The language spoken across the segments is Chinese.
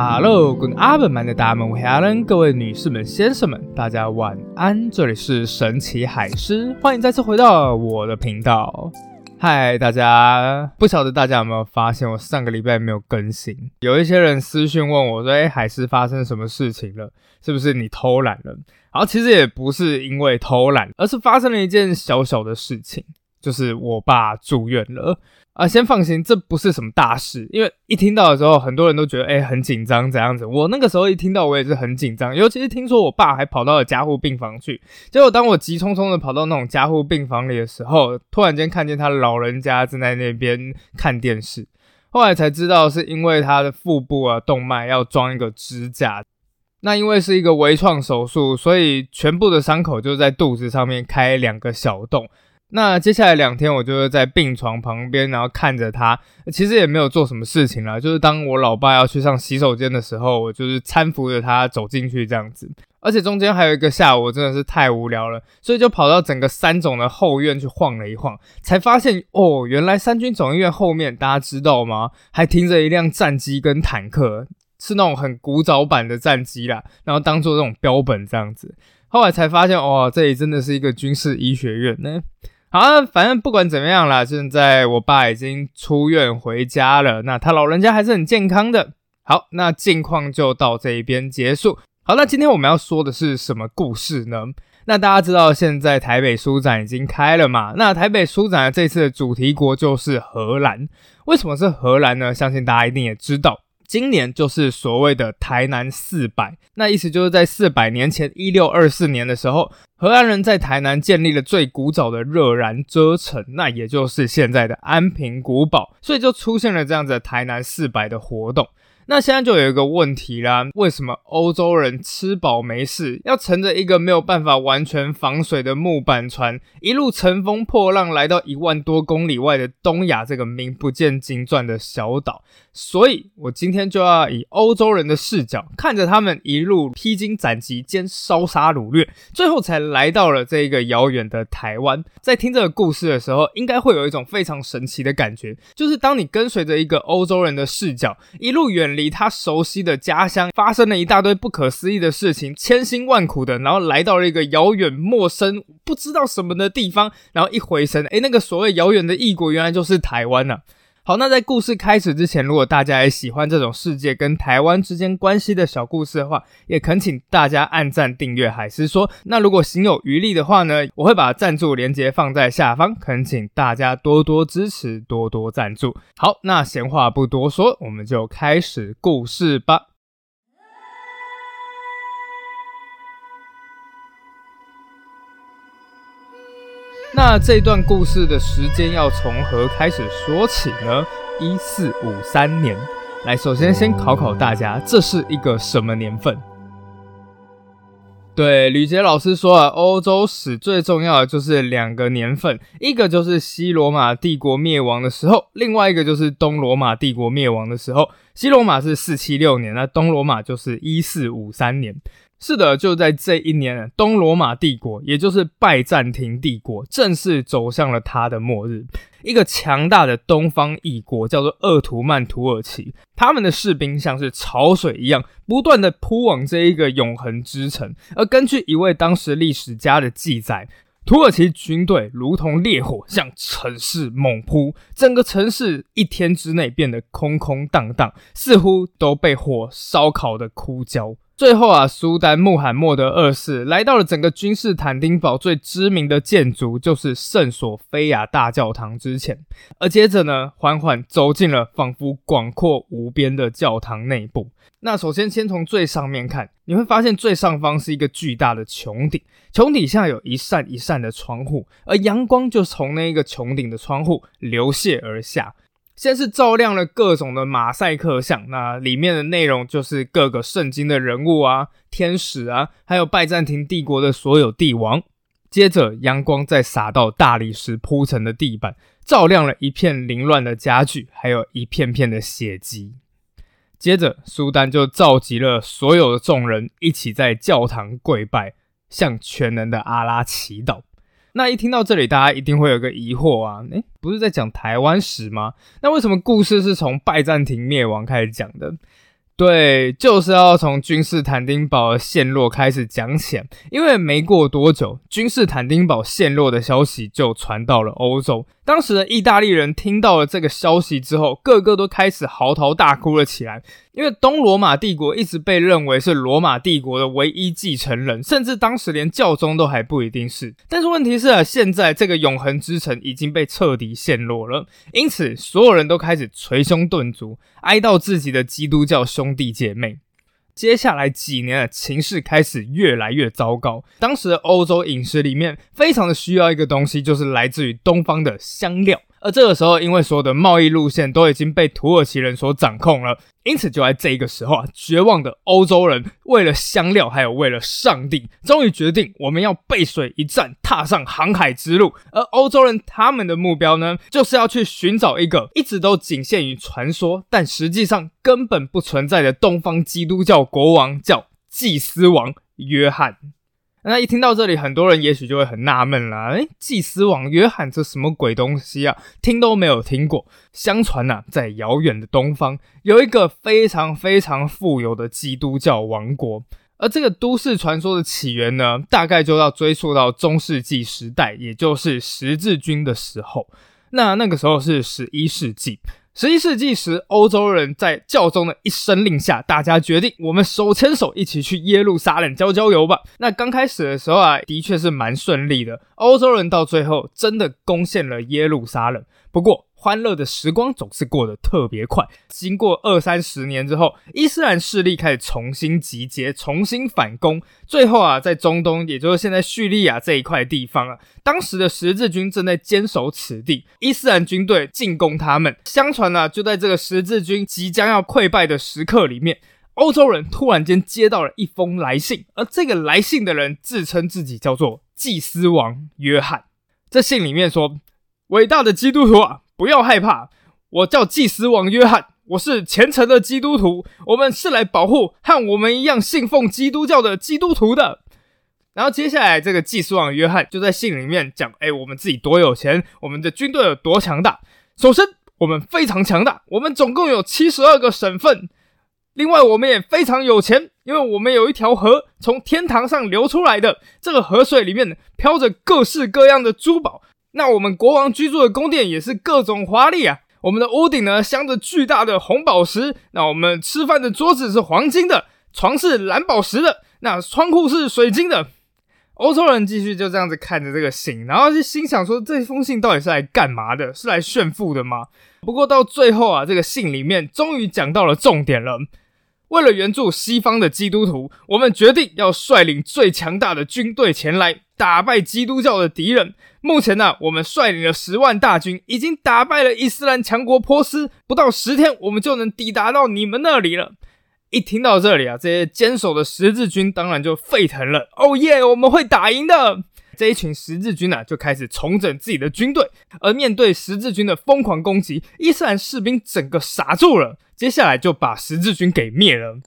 Hello，跟阿本们的大们，我 Helen，各位女士们、先生们，大家晚安。这里是神奇海狮，欢迎再次回到我的频道。嗨，大家，不晓得大家有没有发现，我上个礼拜没有更新？有一些人私讯问我说：“哎，海狮发生什么事情了？是不是你偷懒了？”然后其实也不是因为偷懒，而是发生了一件小小的事情，就是我爸住院了。啊，先放心，这不是什么大事。因为一听到的时候，很多人都觉得哎很紧张，怎样子？我那个时候一听到，我也是很紧张。尤其是听说我爸还跑到了加护病房去，结果当我急匆匆的跑到那种加护病房里的时候，突然间看见他老人家正在那边看电视。后来才知道，是因为他的腹部啊动脉要装一个支架。那因为是一个微创手术，所以全部的伤口就在肚子上面开两个小洞。那接下来两天，我就是在病床旁边，然后看着他，其实也没有做什么事情啦。就是当我老爸要去上洗手间的时候，我就是搀扶着他走进去这样子。而且中间还有一个下午，真的是太无聊了，所以就跑到整个三总的后院去晃了一晃，才发现哦，原来三军总医院后面，大家知道吗？还停着一辆战机跟坦克，是那种很古早版的战机啦，然后当做这种标本这样子。后来才发现，哇，这里真的是一个军事医学院呢。好，反正不管怎么样啦，现在我爸已经出院回家了，那他老人家还是很健康的。好，那近况就到这一边结束。好，那今天我们要说的是什么故事呢？那大家知道现在台北书展已经开了嘛？那台北书展这次的主题国就是荷兰。为什么是荷兰呢？相信大家一定也知道。今年就是所谓的台南四百，那意思就是在四百年前，一六二四年的时候，荷兰人在台南建立了最古早的热燃遮城，那也就是现在的安平古堡，所以就出现了这样子台南四百的活动。那现在就有一个问题啦，为什么欧洲人吃饱没事，要乘着一个没有办法完全防水的木板船，一路乘风破浪来到一万多公里外的东亚这个名不见经传的小岛？所以我今天就要以欧洲人的视角，看着他们一路披荆斩棘兼烧杀掳掠，最后才来到了这一个遥远的台湾。在听这个故事的时候，应该会有一种非常神奇的感觉，就是当你跟随着一个欧洲人的视角，一路远离他熟悉的家乡，发生了一大堆不可思议的事情，千辛万苦的，然后来到了一个遥远陌生、不知道什么的地方，然后一回神，哎，那个所谓遥远的异国，原来就是台湾了。好，那在故事开始之前，如果大家也喜欢这种世界跟台湾之间关系的小故事的话，也恳请大家按赞、订阅海思说。那如果行有余力的话呢，我会把赞助连接放在下方，恳请大家多多支持，多多赞助。好，那闲话不多说，我们就开始故事吧。那这段故事的时间要从何开始说起呢？一四五三年。来，首先先考考大家，这是一个什么年份？对，吕杰老师说啊，欧洲史最重要的就是两个年份，一个就是西罗马帝国灭亡的时候，另外一个就是东罗马帝国灭亡的时候。西罗马是四七六年，那东罗马就是一四五三年。是的，就在这一年，东罗马帝国，也就是拜占庭帝国，正式走向了它的末日。一个强大的东方异国叫做鄂图曼土耳其，他们的士兵像是潮水一样，不断的扑往这一个永恒之城。而根据一位当时历史家的记载，土耳其军队如同烈火向城市猛扑，整个城市一天之内变得空空荡荡，似乎都被火烧烤的枯焦。最后啊，苏丹穆罕默德二世来到了整个君士坦丁堡最知名的建筑，就是圣索菲亚大教堂之前，而接着呢，缓缓走进了仿佛广阔无边的教堂内部。那首先先从最上面看，你会发现最上方是一个巨大的穹顶，穹底下有一扇一扇的窗户，而阳光就从那个穹顶的窗户流泻而下。先是照亮了各种的马赛克像，那里面的内容就是各个圣经的人物啊、天使啊，还有拜占庭帝国的所有帝王。接着阳光再洒到大理石铺成的地板，照亮了一片凌乱的家具，还有一片片的血迹。接着苏丹就召集了所有的众人，一起在教堂跪拜，向全能的阿拉祈祷。那一听到这里，大家一定会有个疑惑啊，诶，不是在讲台湾史吗？那为什么故事是从拜占庭灭亡开始讲的？对，就是要从君士坦丁堡陷落开始讲起，因为没过多久，君士坦丁堡陷落的消息就传到了欧洲。当时的意大利人听到了这个消息之后，个个都开始嚎啕大哭了起来。因为东罗马帝国一直被认为是罗马帝国的唯一继承人，甚至当时连教宗都还不一定是。但是问题是啊，现在这个永恒之城已经被彻底陷落了，因此所有人都开始捶胸顿足，哀悼自己的基督教兄弟姐妹。接下来几年的情势开始越来越糟糕。当时的欧洲饮食里面非常的需要一个东西，就是来自于东方的香料。而这个时候，因为所有的贸易路线都已经被土耳其人所掌控了，因此就在这个时候啊，绝望的欧洲人为了香料，还有为了上帝，终于决定我们要背水一战，踏上航海之路。而欧洲人他们的目标呢，就是要去寻找一个一直都仅限于传说，但实际上根本不存在的东方基督教国王，叫祭司王约翰。那一听到这里，很多人也许就会很纳闷啦。诶，祭司王约翰这什么鬼东西啊？听都没有听过。相传呐，在遥远的东方，有一个非常非常富有的基督教王国。而这个都市传说的起源呢，大概就要追溯到中世纪时代，也就是十字军的时候。那那个时候是十一世纪。十一世纪时，欧洲人在教宗的一声令下，大家决定我们手牵手一起去耶路撒冷郊郊游吧。那刚开始的时候啊，的确是蛮顺利的，欧洲人到最后真的攻陷了耶路撒冷。不过，欢乐的时光总是过得特别快。经过二三十年之后，伊斯兰势力开始重新集结，重新反攻。最后啊，在中东，也就是现在叙利亚这一块地方啊，当时的十字军正在坚守此地，伊斯兰军队进攻他们。相传呢，就在这个十字军即将要溃败的时刻里面，欧洲人突然间接到了一封来信，而这个来信的人自称自己叫做祭司王约翰。这信里面说：“伟大的基督徒啊！” 不要害怕，我叫祭司王约翰，我是虔诚的基督徒，我们是来保护和我们一样信奉基督教的基督徒的。然后接下来，这个祭司王约翰就在信里面讲：，哎，我们自己多有钱，我们的军队有多强大。首先，我们非常强大，我们总共有七十二个省份。另外，我们也非常有钱，因为我们有一条河从天堂上流出来的，这个河水里面飘着各式各样的珠宝。那我们国王居住的宫殿也是各种华丽啊！我们的屋顶呢镶着巨大的红宝石，那我们吃饭的桌子是黄金的，床是蓝宝石的，那窗户是水晶的。欧洲人继续就这样子看着这个信，然后就心想说：这封信到底是来干嘛的？是来炫富的吗？不过到最后啊，这个信里面终于讲到了重点了。为了援助西方的基督徒，我们决定要率领最强大的军队前来。打败基督教的敌人。目前呢，我们率领了十万大军，已经打败了伊斯兰强国波斯。不到十天，我们就能抵达到你们那里了。一听到这里啊，这些坚守的十字军当然就沸腾了。哦耶，我们会打赢的！这一群十字军呢，就开始重整自己的军队。而面对十字军的疯狂攻击，伊斯兰士兵整个傻住了。接下来就把十字军给灭了。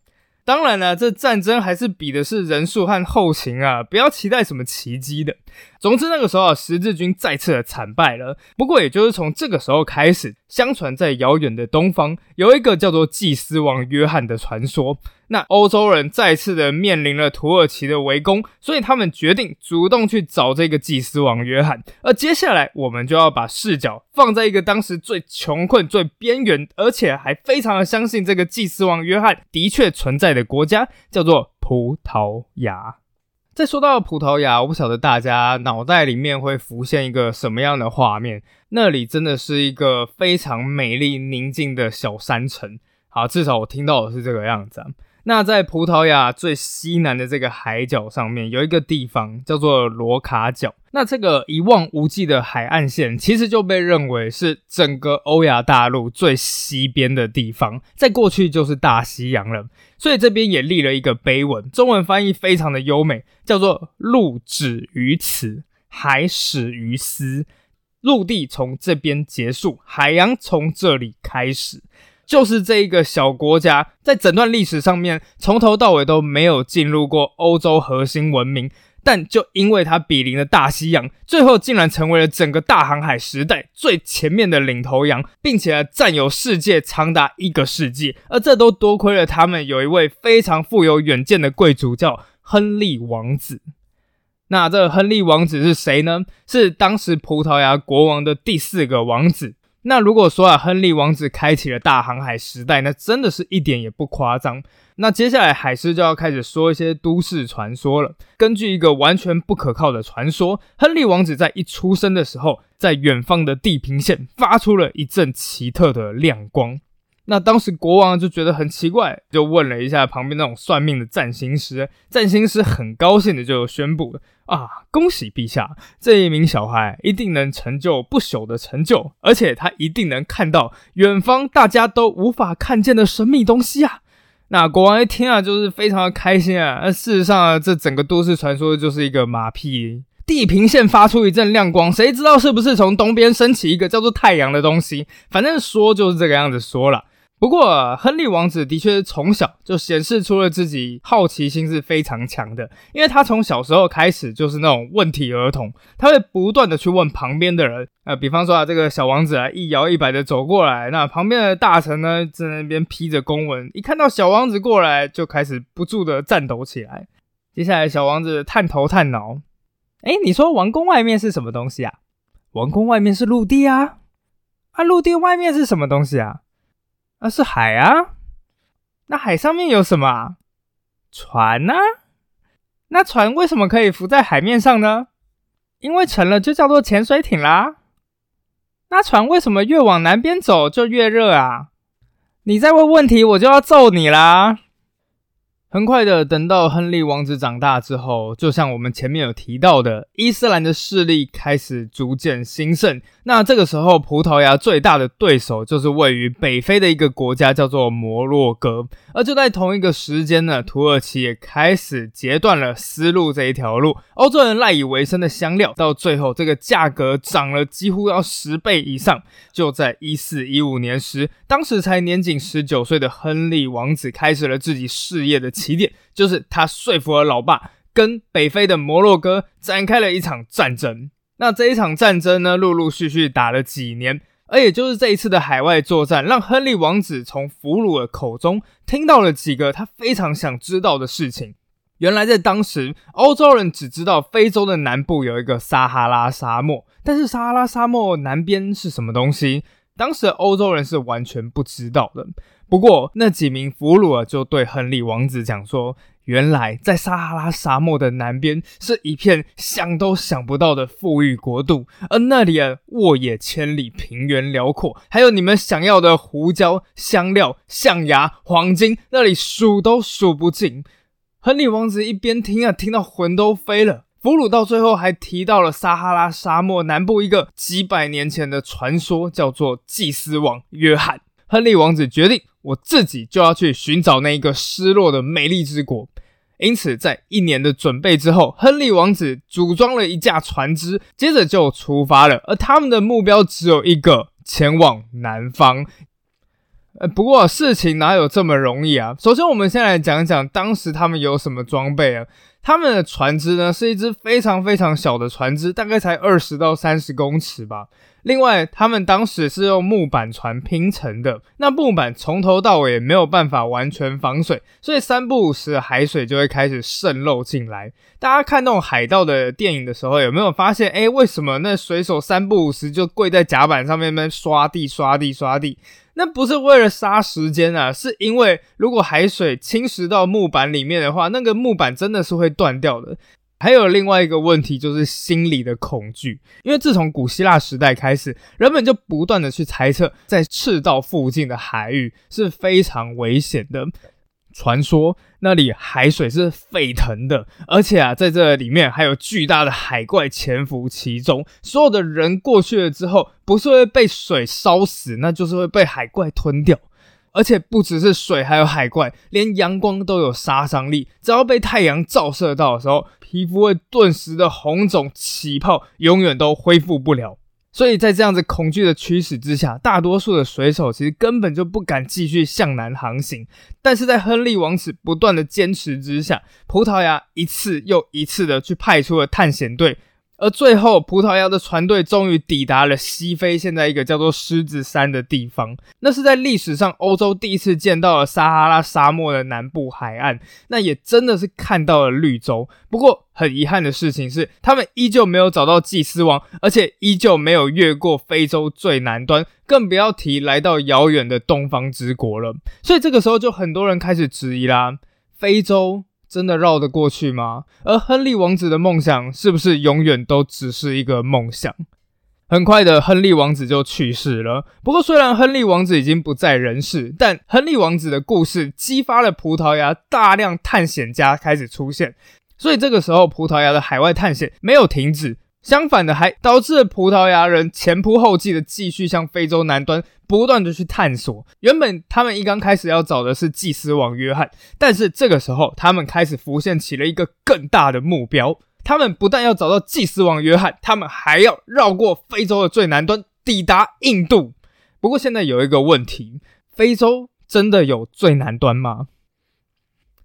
当然了，这战争还是比的是人数和后勤啊，不要期待什么奇迹的。总之，那个时候啊，十字军再次的惨败了。不过，也就是从这个时候开始，相传在遥远的东方有一个叫做祭司王约翰的传说。那欧洲人再次的面临了土耳其的围攻，所以他们决定主动去找这个祭司王约翰。而接下来，我们就要把视角放在一个当时最穷困、最边缘，而且还非常的相信这个祭司王约翰的确存在的国家，叫做葡萄牙。再说到葡萄牙，我不晓得大家脑袋里面会浮现一个什么样的画面？那里真的是一个非常美丽、宁静的小山城。好，至少我听到的是这个样子。那在葡萄牙最西南的这个海角上面，有一个地方叫做罗卡角。那这个一望无际的海岸线，其实就被认为是整个欧亚大陆最西边的地方，在过去就是大西洋了。所以这边也立了一个碑文，中文翻译非常的优美，叫做“陆止于此，海始于斯”。陆地从这边结束，海洋从这里开始。就是这一个小国家，在整段历史上面，从头到尾都没有进入过欧洲核心文明，但就因为它比邻了大西洋，最后竟然成为了整个大航海时代最前面的领头羊，并且占有世界长达一个世纪。而这都多亏了他们有一位非常富有远见的贵族，叫亨利王子。那这亨利王子是谁呢？是当时葡萄牙国王的第四个王子。那如果说啊，亨利王子开启了大航海时代，那真的是一点也不夸张。那接下来海狮就要开始说一些都市传说了。根据一个完全不可靠的传说，亨利王子在一出生的时候，在远方的地平线发出了一阵奇特的亮光。那当时国王就觉得很奇怪，就问了一下旁边那种算命的占星师。占星师很高兴的就宣布：“啊，恭喜陛下，这一名小孩一定能成就不朽的成就，而且他一定能看到远方大家都无法看见的神秘东西啊！”那国王一听啊，就是非常的开心啊。那事实上啊，这整个都市传说就是一个马屁。地平线发出一阵亮光，谁知道是不是从东边升起一个叫做太阳的东西？反正说就是这个样子说了。不过，亨利王子的确是从小就显示出了自己好奇心是非常强的，因为他从小时候开始就是那种问题儿童，他会不断的去问旁边的人，呃，比方说啊，这个小王子啊，一摇一摆的走过来，那旁边的大臣呢，在那边披着公文，一看到小王子过来，就开始不住的颤抖起来。接下来，小王子探头探脑，哎，你说王宫外面是什么东西啊？王宫外面是陆地啊，啊，陆地外面是什么东西啊？那是海啊，那海上面有什么？船呢？那船为什么可以浮在海面上呢？因为沉了就叫做潜水艇啦。那船为什么越往南边走就越热啊？你再问问题，我就要揍你啦！很快的，等到亨利王子长大之后，就像我们前面有提到的，伊斯兰的势力开始逐渐兴盛。那这个时候，葡萄牙最大的对手就是位于北非的一个国家，叫做摩洛哥。而就在同一个时间呢，土耳其也开始截断了丝路这一条路，欧洲人赖以为生的香料，到最后这个价格涨了几乎要十倍以上。就在一四一五年时，当时才年仅十九岁的亨利王子开始了自己事业的起点，就是他说服了老爸，跟北非的摩洛哥展开了一场战争。那这一场战争呢，陆陆续续打了几年，而也就是这一次的海外作战，让亨利王子从俘虏的口中听到了几个他非常想知道的事情。原来在当时，欧洲人只知道非洲的南部有一个撒哈拉沙漠，但是撒哈拉沙漠南边是什么东西，当时欧洲人是完全不知道的。不过那几名俘虏啊，就对亨利王子讲说。原来，在撒哈拉沙漠的南边，是一片想都想不到的富裕国度，而那里啊，沃野千里，平原辽阔，还有你们想要的胡椒、香料、象牙、黄金，那里数都数不尽。亨利王子一边听啊，听到魂都飞了。俘虏到最后还提到了撒哈拉沙漠南部一个几百年前的传说，叫做祭司王约翰。亨利王子决定。我自己就要去寻找那一个失落的美丽之国，因此在一年的准备之后，亨利王子组装了一架船只，接着就出发了。而他们的目标只有一个，前往南方。呃，不过事情哪有这么容易啊？首先，我们先来讲讲当时他们有什么装备啊？他们的船只呢，是一只非常非常小的船只，大概才二十到三十公尺吧。另外，他们当时是用木板船拼成的，那木板从头到尾没有办法完全防水，所以三不五时海水就会开始渗漏进来。大家看那种海盗的电影的时候，有没有发现？哎，为什么那水手三不五时就跪在甲板上面，那刷地、刷地、刷地？那不是为了杀时间啊，是因为如果海水侵蚀到木板里面的话，那个木板真的是会断掉的。还有另外一个问题，就是心理的恐惧。因为自从古希腊时代开始，人们就不断的去猜测，在赤道附近的海域是非常危险的。传说那里海水是沸腾的，而且啊，在这里面还有巨大的海怪潜伏其中。所有的人过去了之后，不是会被水烧死，那就是会被海怪吞掉。而且不只是水，还有海怪，连阳光都有杀伤力。只要被太阳照射到的时候，皮肤会顿时的红肿起泡，永远都恢复不了。所以在这样子恐惧的驱使之下，大多数的水手其实根本就不敢继续向南航行。但是在亨利王子不断的坚持之下，葡萄牙一次又一次的去派出了探险队。而最后，葡萄牙的船队终于抵达了西非，现在一个叫做狮子山的地方。那是在历史上欧洲第一次见到了撒哈拉沙漠的南部海岸，那也真的是看到了绿洲。不过，很遗憾的事情是，他们依旧没有找到祭司王，而且依旧没有越过非洲最南端，更不要提来到遥远的东方之国了。所以，这个时候就很多人开始质疑啦：非洲。真的绕得过去吗？而亨利王子的梦想是不是永远都只是一个梦想？很快的，亨利王子就去世了。不过，虽然亨利王子已经不在人世，但亨利王子的故事激发了葡萄牙大量探险家开始出现。所以，这个时候葡萄牙的海外探险没有停止。相反的，还导致葡萄牙人前仆后继的继续向非洲南端不断的去探索。原本他们一刚开始要找的是祭司王约翰，但是这个时候他们开始浮现起了一个更大的目标。他们不但要找到祭司王约翰，他们还要绕过非洲的最南端，抵达印度。不过现在有一个问题：非洲真的有最南端吗？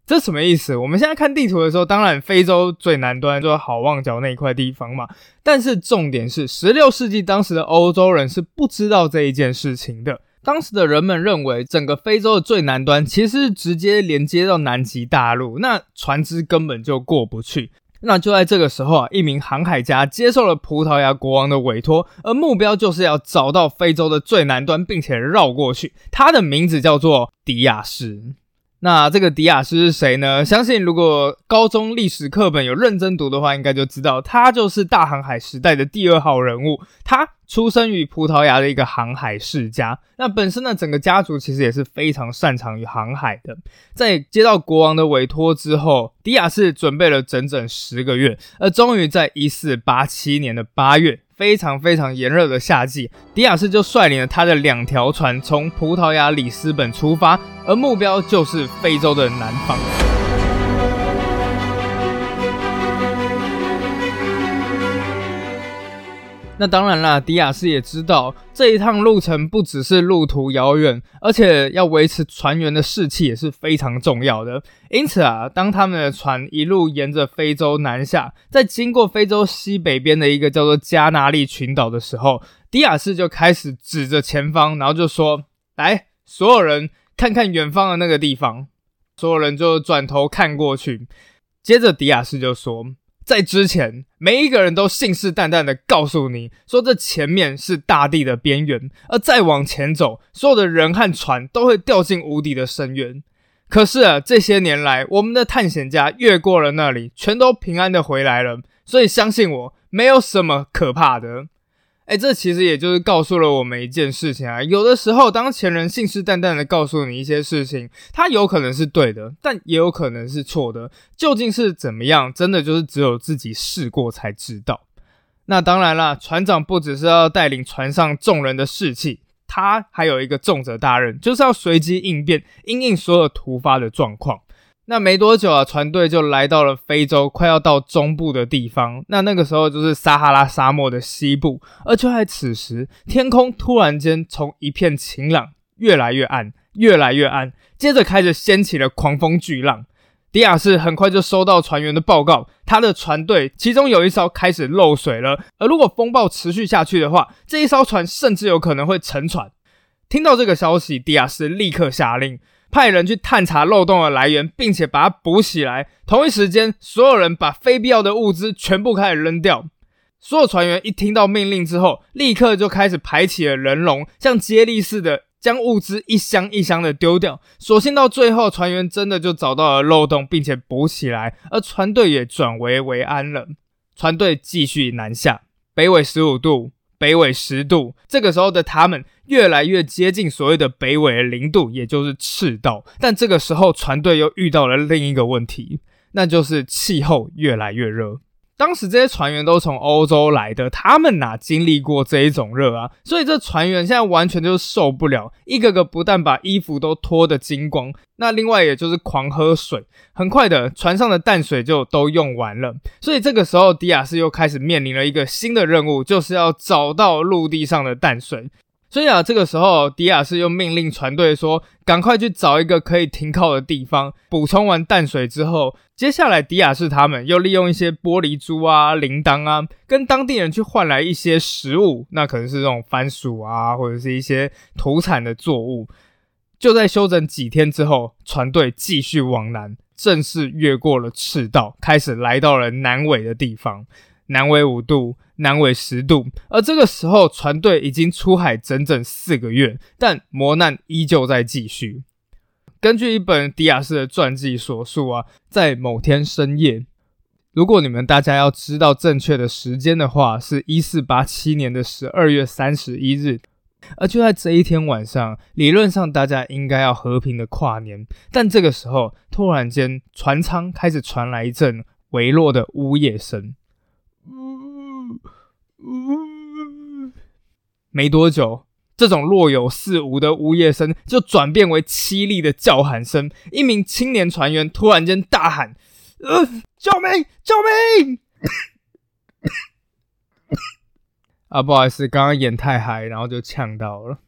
这什么意思？我们现在看地图的时候，当然非洲最南端就是好望角那一块地方嘛。但是重点是，十六世纪当时的欧洲人是不知道这一件事情的。当时的人们认为，整个非洲的最南端其实是直接连接到南极大陆，那船只根本就过不去。那就在这个时候啊，一名航海家接受了葡萄牙国王的委托，而目标就是要找到非洲的最南端，并且绕过去。他的名字叫做迪亚士。那这个迪亚斯是谁呢？相信如果高中历史课本有认真读的话，应该就知道他就是大航海时代的第二号人物。他出生于葡萄牙的一个航海世家。那本身呢，整个家族其实也是非常擅长于航海的。在接到国王的委托之后，迪亚斯准备了整整十个月，而终于在一四八七年的八月。非常非常炎热的夏季，迪亚斯就率领了他的两条船从葡萄牙里斯本出发，而目标就是非洲的南方。那当然啦，迪亚斯也知道这一趟路程不只是路途遥远，而且要维持船员的士气也是非常重要的。因此啊，当他们的船一路沿着非洲南下，在经过非洲西北边的一个叫做加纳利群岛的时候，迪亚斯就开始指着前方，然后就说：“来，所有人看看远方的那个地方。”所有人就转头看过去，接着迪亚斯就说。在之前，每一个人都信誓旦旦的告诉你说，这前面是大地的边缘，而再往前走，所有的人和船都会掉进无底的深渊。可是啊，这些年来，我们的探险家越过了那里，全都平安的回来了。所以相信我，没有什么可怕的。哎，这其实也就是告诉了我们一件事情啊。有的时候，当前人信誓旦旦的告诉你一些事情，他有可能是对的，但也有可能是错的。究竟是怎么样，真的就是只有自己试过才知道。那当然了，船长不只是要带领船上众人的士气，他还有一个重责大任，就是要随机应变，应应所有突发的状况。那没多久啊，船队就来到了非洲，快要到中部的地方。那那个时候就是撒哈拉沙漠的西部。而就在此时，天空突然间从一片晴朗越来越暗，越来越暗，接着开始掀起了狂风巨浪。迪亚士很快就收到船员的报告，他的船队其中有一艘开始漏水了。而如果风暴持续下去的话，这一艘船甚至有可能会沉船。听到这个消息，迪亚士立刻下令。派人去探查漏洞的来源，并且把它补起来。同一时间，所有人把非必要的物资全部开始扔掉。所有船员一听到命令之后，立刻就开始排起了人龙，像接力似的将物资一箱一箱的丢掉。所幸到最后，船员真的就找到了漏洞，并且补起来，而船队也转危为安了。船队继续南下，北纬十五度。北纬十度，这个时候的他们越来越接近所谓的北纬零度，也就是赤道。但这个时候，船队又遇到了另一个问题，那就是气候越来越热。当时这些船员都从欧洲来的，他们哪经历过这一种热啊？所以这船员现在完全就是受不了，一个个不但把衣服都脱得精光，那另外也就是狂喝水。很快的，船上的淡水就都用完了。所以这个时候，迪亚斯又开始面临了一个新的任务，就是要找到陆地上的淡水。所以啊，这个时候迪亚斯又命令船队说：“赶快去找一个可以停靠的地方。”补充完淡水之后，接下来迪亚斯他们又利用一些玻璃珠啊、铃铛啊，跟当地人去换来一些食物，那可能是这种番薯啊，或者是一些土产的作物。就在休整几天之后，船队继续往南，正式越过了赤道，开始来到了南纬的地方。南纬五度，南纬十度，而这个时候船队已经出海整整四个月，但磨难依旧在继续。根据一本迪亚斯的传记所述啊，在某天深夜，如果你们大家要知道正确的时间的话，是一四八七年的十二月三十一日，而就在这一天晚上，理论上大家应该要和平的跨年，但这个时候突然间船舱开始传来一阵微弱的呜咽声。没多久，这种若有似无的呜咽声就转变为凄厉的叫喊声。一名青年船员突然间大喊：“呃，救命！救命！” 啊，不好意思，刚刚演太嗨，然后就呛到了。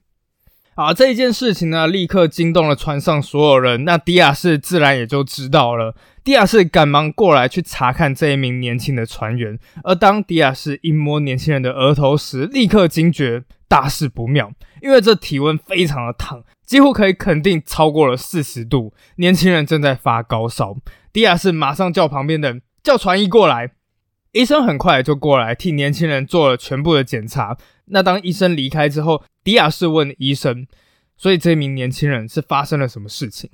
好，这一件事情呢，立刻惊动了船上所有人。那迪亚士自然也就知道了。迪亚士赶忙过来去查看这一名年轻的船员。而当迪亚士一摸年轻人的额头时，立刻惊觉大事不妙，因为这体温非常的烫，几乎可以肯定超过了四十度。年轻人正在发高烧。迪亚士马上叫旁边的叫船医过来。医生很快就过来替年轻人做了全部的检查。那当医生离开之后，迪亚士问医生：“所以这名年轻人是发生了什么事情？”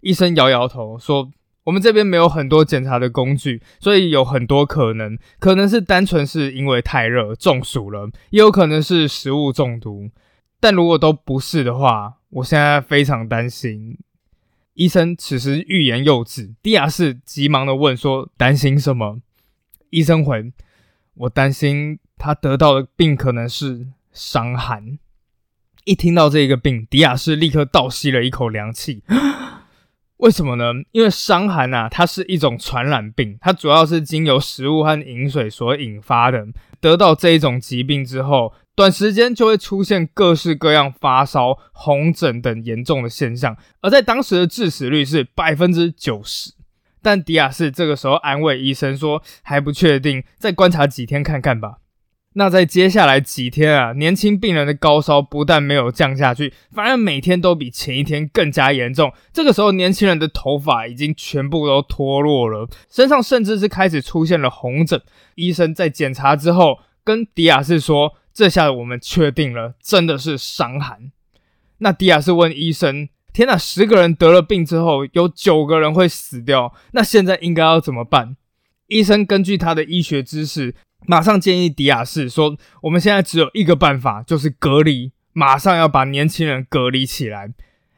医生摇摇头说：“我们这边没有很多检查的工具，所以有很多可能，可能是单纯是因为太热中暑了，也有可能是食物中毒。但如果都不是的话，我现在非常担心。”医生此时欲言又止，迪亚士急忙的问说：“担心什么？”医生回：“我担心。”他得到的病可能是伤寒。一听到这个病，迪亚士立刻倒吸了一口凉气。为什么呢？因为伤寒啊，它是一种传染病，它主要是经由食物和饮水所引发的。得到这一种疾病之后，短时间就会出现各式各样发烧、红疹等严重的现象，而在当时的致死率是百分之九十。但迪亚士这个时候安慰医生说：“还不确定，再观察几天看看吧。”那在接下来几天啊，年轻病人的高烧不但没有降下去，反而每天都比前一天更加严重。这个时候，年轻人的头发已经全部都脱落了，身上甚至是开始出现了红疹。医生在检查之后跟迪亚士说：“这下我们确定了，真的是伤寒。”那迪亚士问医生：“天哪，十个人得了病之后，有九个人会死掉，那现在应该要怎么办？”医生根据他的医学知识。马上建议迪亚士说：“我们现在只有一个办法，就是隔离，马上要把年轻人隔离起来。”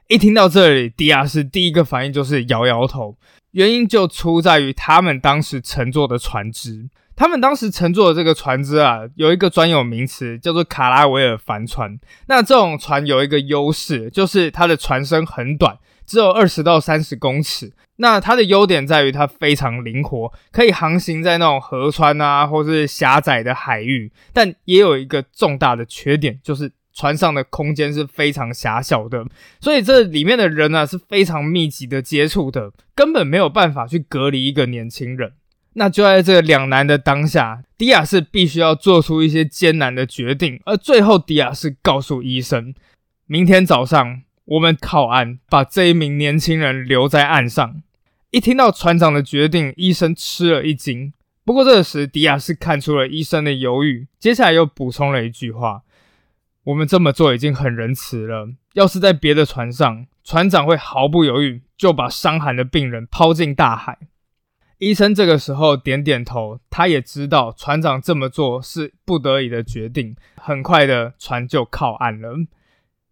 一听到这里，迪亚士第一个反应就是摇摇头。原因就出在于他们当时乘坐的船只。他们当时乘坐的这个船只啊，有一个专有名词叫做卡拉维尔帆船。那这种船有一个优势，就是它的船身很短，只有二十到三十公尺。那它的优点在于它非常灵活，可以航行在那种河川啊，或是狭窄的海域。但也有一个重大的缺点，就是船上的空间是非常狭小的，所以这里面的人呢是非常密集的接触的，根本没有办法去隔离一个年轻人。那就在这两难的当下，迪亚士必须要做出一些艰难的决定。而最后，迪亚士告诉医生，明天早上我们靠岸，把这一名年轻人留在岸上。一听到船长的决定，医生吃了一惊。不过这时，迪亚士看出了医生的犹豫，接下来又补充了一句话：“我们这么做已经很仁慈了。要是在别的船上，船长会毫不犹豫就把伤寒的病人抛进大海。”医生这个时候点点头，他也知道船长这么做是不得已的决定。很快的，船就靠岸了。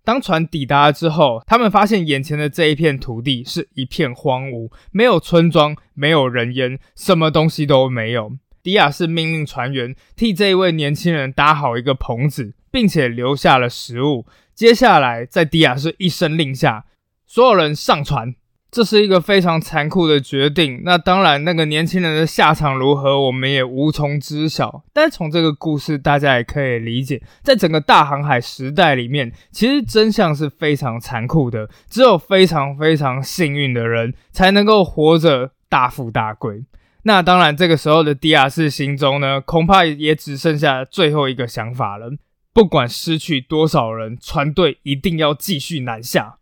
当船抵达之后，他们发现眼前的这一片土地是一片荒芜，没有村庄，没有人烟，什么东西都没有。迪亚士命令船员替这一位年轻人搭好一个棚子，并且留下了食物。接下来，在迪亚士一声令下，所有人上船。这是一个非常残酷的决定。那当然，那个年轻人的下场如何，我们也无从知晓。但从这个故事，大家也可以理解，在整个大航海时代里面，其实真相是非常残酷的。只有非常非常幸运的人，才能够活着大富大贵。那当然，这个时候的迪亚士心中呢，恐怕也只剩下最后一个想法了：不管失去多少人，船队一定要继续南下。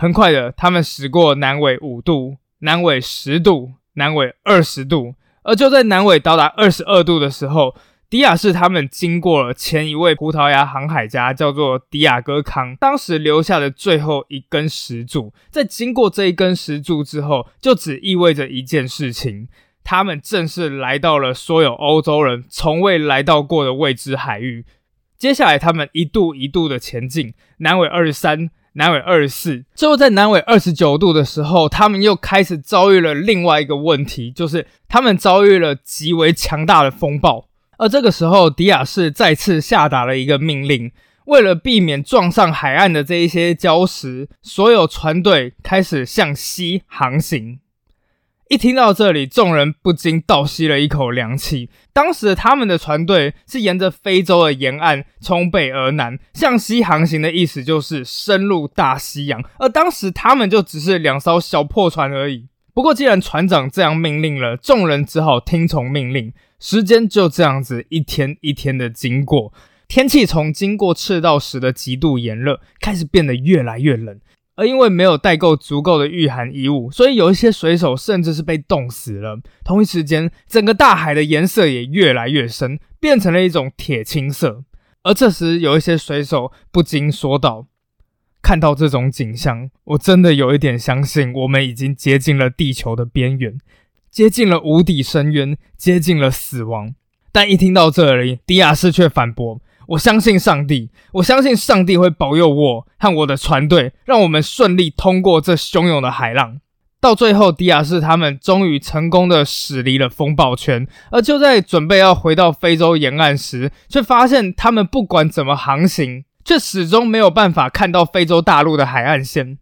很快的，他们驶过南纬五度、南纬十度、南纬二十度，而就在南纬到达二十二度的时候，迪亚士他们经过了前一位葡萄牙航海家，叫做迪亚哥康，当时留下的最后一根石柱。在经过这一根石柱之后，就只意味着一件事情：他们正式来到了所有欧洲人从未来到过的未知海域。接下来，他们一度一度的前进，南纬二十三。南纬二十四，最后在南纬二十九度的时候，他们又开始遭遇了另外一个问题，就是他们遭遇了极为强大的风暴。而这个时候，迪亚士再次下达了一个命令，为了避免撞上海岸的这一些礁石，所有船队开始向西航行。一听到这里，众人不禁倒吸了一口凉气。当时他们的船队是沿着非洲的沿岸从北而南向西航行的意思就是深入大西洋，而当时他们就只是两艘小破船而已。不过既然船长这样命令了，众人只好听从命令。时间就这样子一天一天的经过，天气从经过赤道时的极度炎热，开始变得越来越冷。而因为没有带够足够的御寒衣物，所以有一些水手甚至是被冻死了。同一时间，整个大海的颜色也越来越深，变成了一种铁青色。而这时，有一些水手不禁说道：“看到这种景象，我真的有一点相信，我们已经接近了地球的边缘，接近了无底深渊，接近了死亡。”但一听到这里，迪亚斯却反驳。我相信上帝，我相信上帝会保佑我和我的船队，让我们顺利通过这汹涌的海浪。到最后，迪亚士他们终于成功的驶离了风暴圈，而就在准备要回到非洲沿岸时，却发现他们不管怎么航行，却始终没有办法看到非洲大陆的海岸线。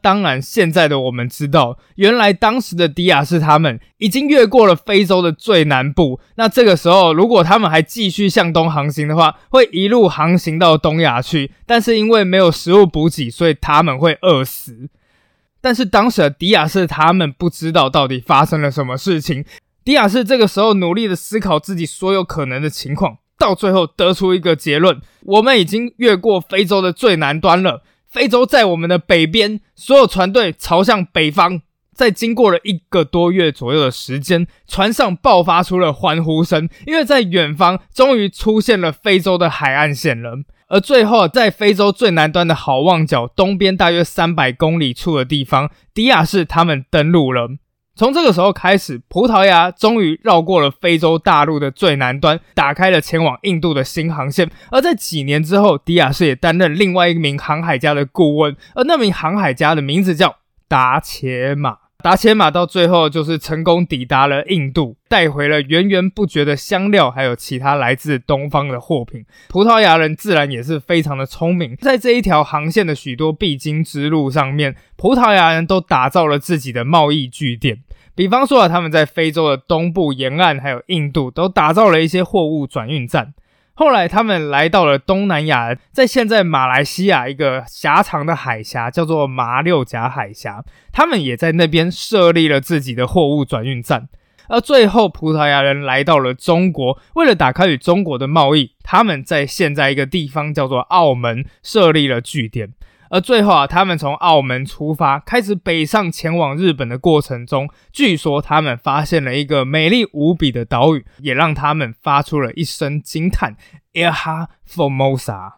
当然，现在的我们知道，原来当时的迪亚士他们已经越过了非洲的最南部。那这个时候，如果他们还继续向东航行的话，会一路航行到东亚去。但是因为没有食物补给，所以他们会饿死。但是当时的迪亚士他们不知道到底发生了什么事情。迪亚士这个时候努力的思考自己所有可能的情况，到最后得出一个结论：我们已经越过非洲的最南端了。非洲在我们的北边，所有船队朝向北方。在经过了一个多月左右的时间，船上爆发出了欢呼声，因为在远方终于出现了非洲的海岸线了。而最后，在非洲最南端的好望角东边大约三百公里处的地方，迪亚士他们登陆了。从这个时候开始，葡萄牙终于绕过了非洲大陆的最南端，打开了前往印度的新航线。而在几年之后，迪亚士也担任另外一名航海家的顾问，而那名航海家的名字叫达伽马。达切马到最后就是成功抵达了印度，带回了源源不绝的香料，还有其他来自东方的货品。葡萄牙人自然也是非常的聪明，在这一条航线的许多必经之路上面，葡萄牙人都打造了自己的贸易据点。比方说啊，他们在非洲的东部沿岸，还有印度，都打造了一些货物转运站。后来，他们来到了东南亚，在现在马来西亚一个狭长的海峡，叫做马六甲海峡。他们也在那边设立了自己的货物转运站。而最后，葡萄牙人来到了中国，为了打开与中国的贸易，他们在现在一个地方叫做澳门设立了据点。而最后啊，他们从澳门出发，开始北上前往日本的过程中，据说他们发现了一个美丽无比的岛屿，也让他们发出了一声惊叹：“Eha Formosa。”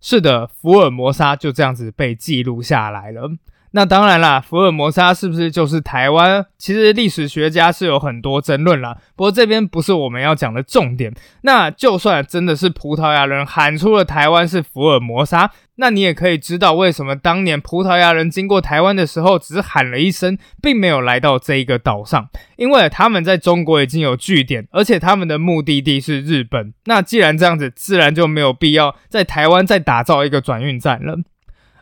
是的，福尔摩沙就这样子被记录下来了。那当然啦，福尔摩沙是不是就是台湾？其实历史学家是有很多争论啦。不过这边不是我们要讲的重点。那就算真的是葡萄牙人喊出了台湾是福尔摩沙，那你也可以知道为什么当年葡萄牙人经过台湾的时候，只喊了一声，并没有来到这一个岛上，因为他们在中国已经有据点，而且他们的目的地是日本。那既然这样子，自然就没有必要在台湾再打造一个转运站了。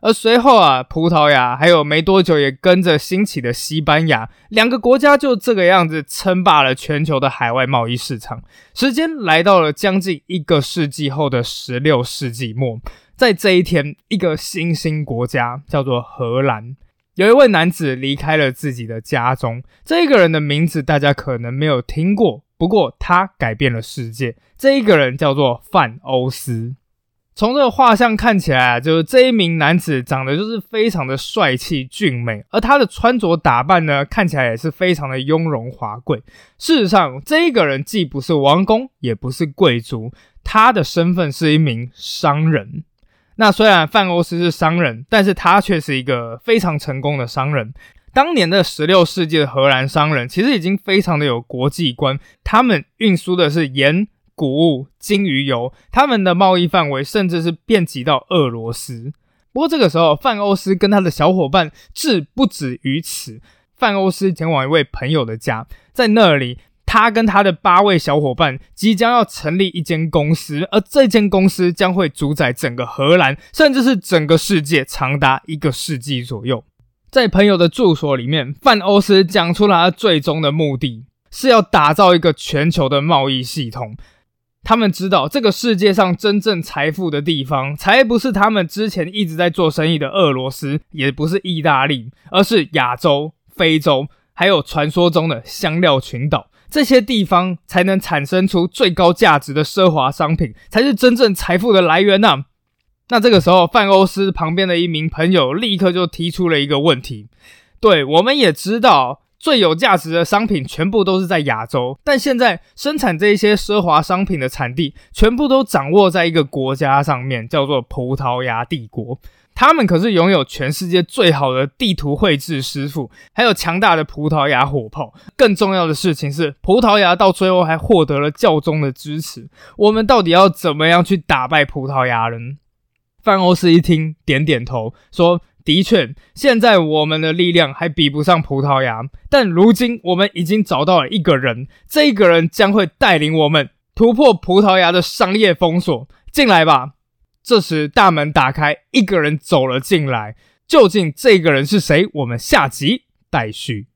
而随后啊，葡萄牙还有没多久也跟着兴起的西班牙，两个国家就这个样子称霸了全球的海外贸易市场。时间来到了将近一个世纪后的十六世纪末，在这一天，一个新兴国家叫做荷兰，有一位男子离开了自己的家中。这一个人的名字大家可能没有听过，不过他改变了世界。这一个人叫做范欧斯。从这个画像看起来啊，就是这一名男子长得就是非常的帅气俊美，而他的穿着打扮呢，看起来也是非常的雍容华贵。事实上，这一个人既不是王公，也不是贵族，他的身份是一名商人。那虽然范欧斯是商人，但是他却是一个非常成功的商人。当年的十六世纪的荷兰商人其实已经非常的有国际观，他们运输的是盐。谷物、金鱼油，他们的贸易范围甚至是遍及到俄罗斯。不过这个时候，范欧斯跟他的小伙伴志不止于此。范欧斯前往一位朋友的家，在那里，他跟他的八位小伙伴即将要成立一间公司，而这间公司将会主宰整个荷兰，甚至是整个世界，长达一个世纪左右。在朋友的住所里面，范欧斯讲出了他最终的目的，是要打造一个全球的贸易系统。他们知道这个世界上真正财富的地方，才不是他们之前一直在做生意的俄罗斯，也不是意大利，而是亚洲、非洲，还有传说中的香料群岛。这些地方才能产生出最高价值的奢华商品，才是真正财富的来源呐。那这个时候，范欧斯旁边的一名朋友立刻就提出了一个问题：，对，我们也知道。最有价值的商品全部都是在亚洲，但现在生产这些奢华商品的产地全部都掌握在一个国家上面，叫做葡萄牙帝国。他们可是拥有全世界最好的地图绘制师傅，还有强大的葡萄牙火炮。更重要的事情是，葡萄牙到最后还获得了教宗的支持。我们到底要怎么样去打败葡萄牙人？范欧斯一听，点点头，说。的确，现在我们的力量还比不上葡萄牙，但如今我们已经找到了一个人，这个人将会带领我们突破葡萄牙的商业封锁。进来吧！这时大门打开，一个人走了进来。究竟这个人是谁？我们下集待续。